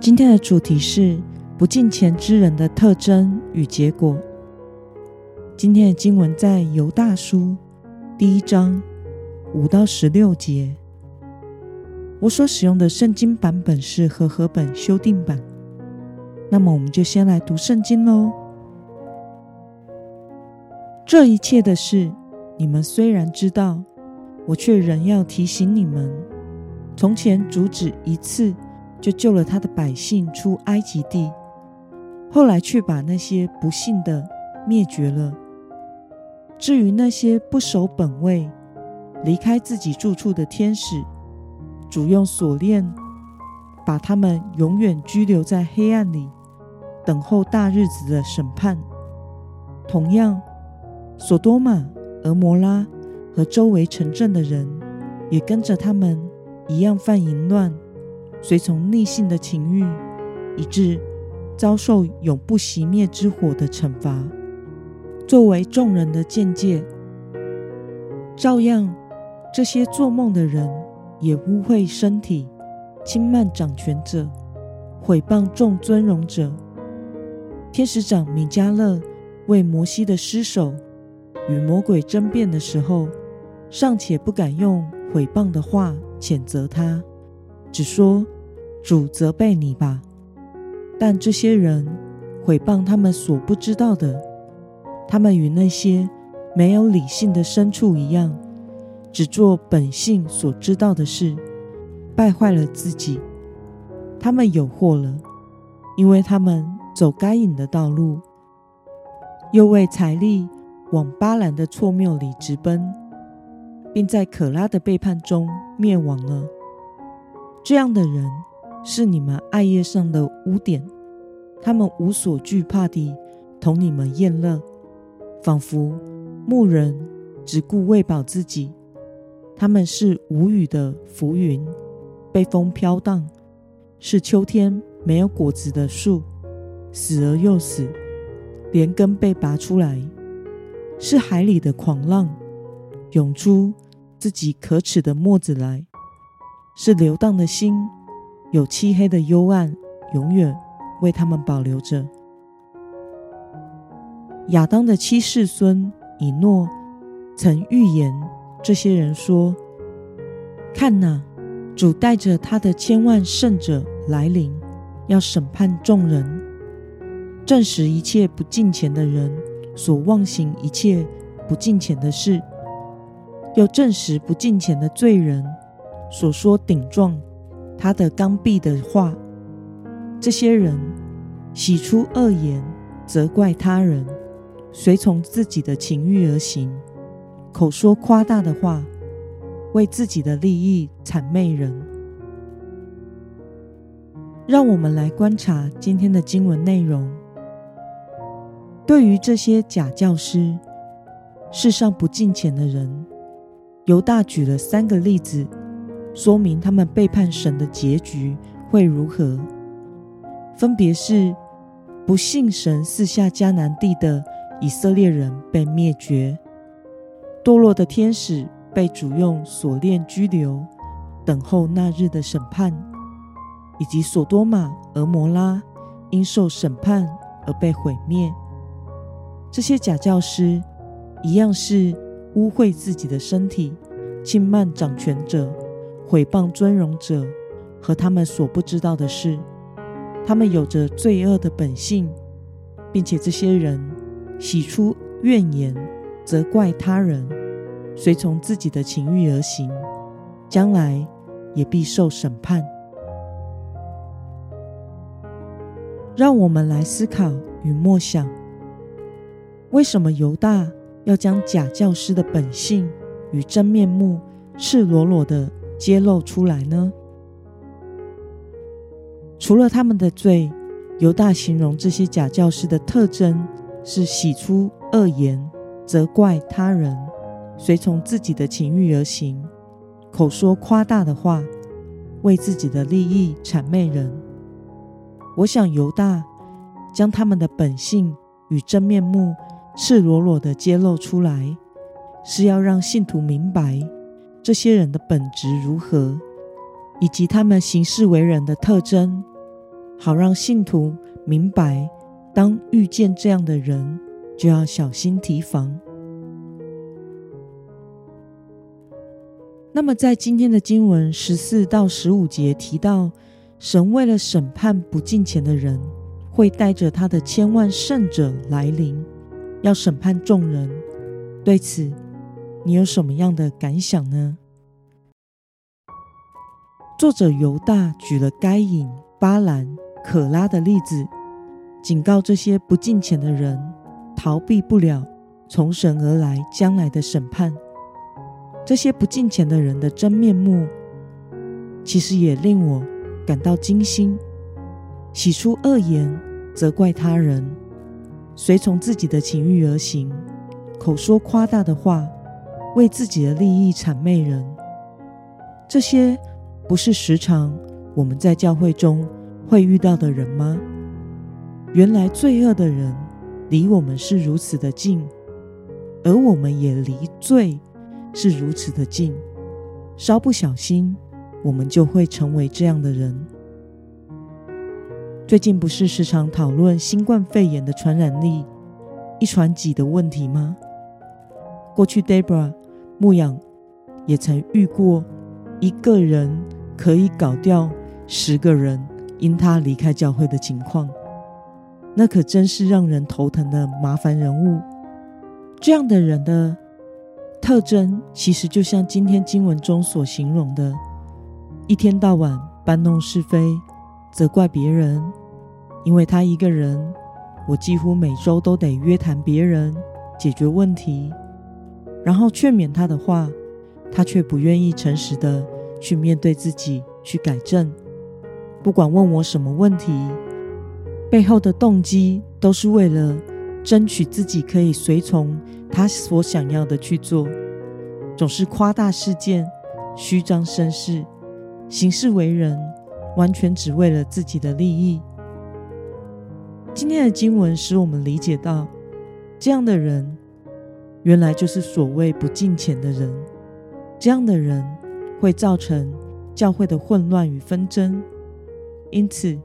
今天的主题是不敬虔之人的特征与结果。今天的经文在犹大书第一章五到十六节。我所使用的圣经版本是和合本修订版。那么，我们就先来读圣经喽。这一切的事，你们虽然知道，我却仍要提醒你们：从前主旨一次。就救了他的百姓出埃及地，后来却把那些不幸的灭绝了。至于那些不守本位、离开自己住处的天使，主用锁链把他们永远拘留在黑暗里，等候大日子的审判。同样，索多玛、俄摩拉和周围城镇的人，也跟着他们一样犯淫乱。随从逆性的情欲，以致遭受永不熄灭之火的惩罚，作为众人的见解。照样，这些做梦的人也污秽身体，轻慢掌权者，毁谤众尊荣者。天使长米迦勒为摩西的尸首与魔鬼争辩的时候，尚且不敢用毁谤的话谴责他。只说主责备你吧，但这些人毁谤他们所不知道的，他们与那些没有理性的牲畜一样，只做本性所知道的事，败坏了自己。他们有祸了，因为他们走该隐的道路，又为财力往巴兰的错谬里直奔，并在可拉的背叛中灭亡了。这样的人是你们爱业上的污点，他们无所惧怕地同你们宴乐，仿佛牧人只顾喂饱自己。他们是无雨的浮云，被风飘荡；是秋天没有果子的树，死而又死，连根被拔出来；是海里的狂浪，涌出自己可耻的沫子来。是流荡的心，有漆黑的幽暗，永远为他们保留着。亚当的七世孙以诺曾预言这些人说：“看哪，主带着他的千万圣者来临，要审判众人，证实一切不敬虔的人所妄行一切不敬虔的事，又证实不敬虔的罪人。”所说顶撞他的刚愎的话，这些人喜出恶言，责怪他人，随从自己的情欲而行，口说夸大的话，为自己的利益谄媚人。让我们来观察今天的经文内容。对于这些假教师、世上不敬虔的人，犹大举了三个例子。说明他们背叛神的结局会如何？分别是不信神四下迦南地的以色列人被灭绝，堕落的天使被主用锁链拘留，等候那日的审判，以及索多玛、俄摩拉因受审判而被毁灭。这些假教师一样是污秽自己的身体，轻慢掌权者。毁谤尊荣者和他们所不知道的事，他们有着罪恶的本性，并且这些人喜出怨言，责怪他人，随从自己的情欲而行，将来也必受审判。让我们来思考与默想：为什么犹大要将假教师的本性与真面目赤裸裸的？揭露出来呢？除了他们的罪，犹大形容这些假教师的特征是喜出恶言、责怪他人、随从自己的情欲而行、口说夸大的话、为自己的利益谄媚人。我想犹大将他们的本性与真面目赤裸裸的揭露出来，是要让信徒明白这些人的本质如何，以及他们行事为人的特征。好让信徒明白，当遇见这样的人，就要小心提防。那么，在今天的经文十四到十五节提到，神为了审判不敬虔的人，会带着他的千万圣者来临，要审判众人。对此，你有什么样的感想呢？作者犹大举了该隐、巴兰。可拉的例子，警告这些不敬虔的人，逃避不了从神而来将来的审判。这些不敬虔的人的真面目，其实也令我感到惊心。喜出恶言，责怪他人，随从自己的情欲而行，口说夸大的话，为自己的利益谄媚人。这些不是时常我们在教会中。会遇到的人吗？原来罪恶的人离我们是如此的近，而我们也离罪是如此的近。稍不小心，我们就会成为这样的人。最近不是时常讨论新冠肺炎的传染力一传几的问题吗？过去 Debra 牧养也曾遇过一个人可以搞掉十个人。因他离开教会的情况，那可真是让人头疼的麻烦人物。这样的人的特征，其实就像今天经文中所形容的：一天到晚搬弄是非，责怪别人。因为他一个人，我几乎每周都得约谈别人，解决问题，然后劝勉他的话，他却不愿意诚实的去面对自己，去改正。不管问我什么问题，背后的动机都是为了争取自己可以随从他所想要的去做，总是夸大事件、虚张声势、行事为人，完全只为了自己的利益。今天的经文使我们理解到，这样的人原来就是所谓不敬虔的人，这样的人会造成教会的混乱与纷争。因此，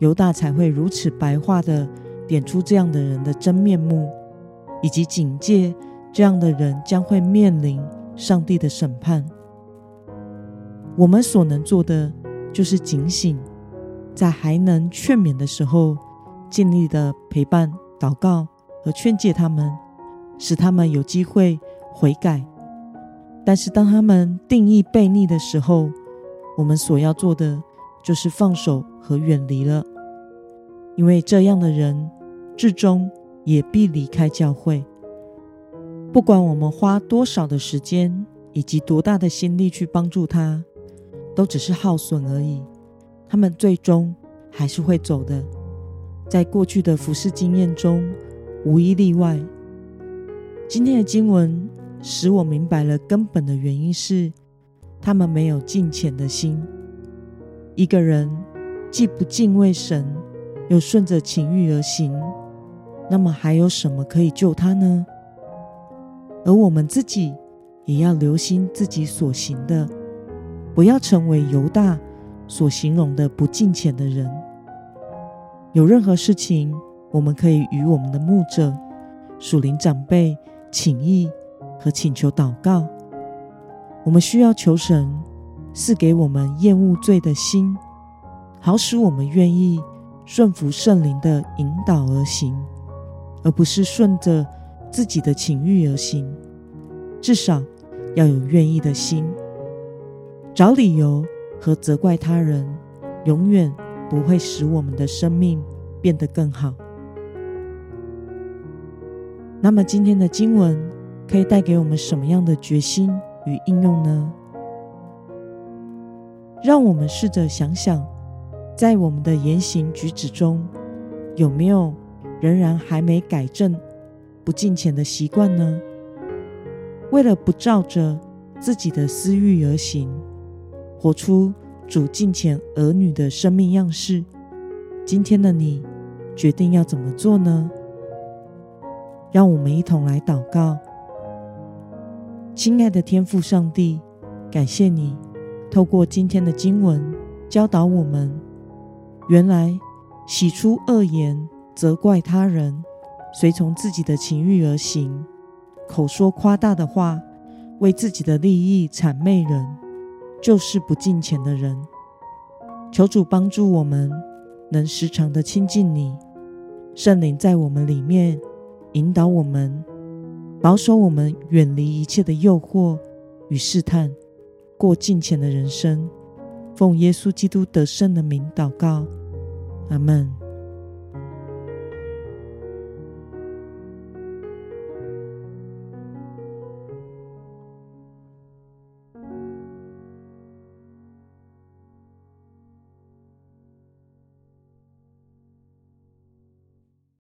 犹大才会如此白话的点出这样的人的真面目，以及警戒这样的人将会面临上帝的审判。我们所能做的就是警醒，在还能劝勉的时候，尽力的陪伴、祷告和劝诫他们，使他们有机会悔改。但是，当他们定义悖逆的时候，我们所要做的。就是放手和远离了，因为这样的人至终也必离开教会。不管我们花多少的时间以及多大的心力去帮助他，都只是耗损而已。他们最终还是会走的。在过去的服侍经验中，无一例外。今天的经文使我明白了根本的原因是，他们没有敬虔的心。一个人既不敬畏神，又顺着情欲而行，那么还有什么可以救他呢？而我们自己也要留心自己所行的，不要成为犹大所形容的不敬虔的人。有任何事情，我们可以与我们的牧者、属灵长辈请意和请求祷告。我们需要求神。赐给我们厌恶罪的心，好使我们愿意顺服圣灵的引导而行，而不是顺着自己的情欲而行。至少要有愿意的心。找理由和责怪他人，永远不会使我们的生命变得更好。那么，今天的经文可以带给我们什么样的决心与应用呢？让我们试着想想，在我们的言行举止中，有没有仍然还没改正不敬虔的习惯呢？为了不照着自己的私欲而行，活出主敬虔儿女的生命样式，今天的你决定要怎么做呢？让我们一同来祷告，亲爱的天父上帝，感谢你透过今天的经文教导我们。原来喜出恶言、责怪他人、随从自己的情欲而行、口说夸大的话、为自己的利益谄媚人，就是不敬虔的人。求主帮助我们，能时常的亲近你，圣灵在我们里面引导我们，保守我们远离一切的诱惑与试探，过敬虔的人生。奉耶稣基督得胜的名祷告，阿门。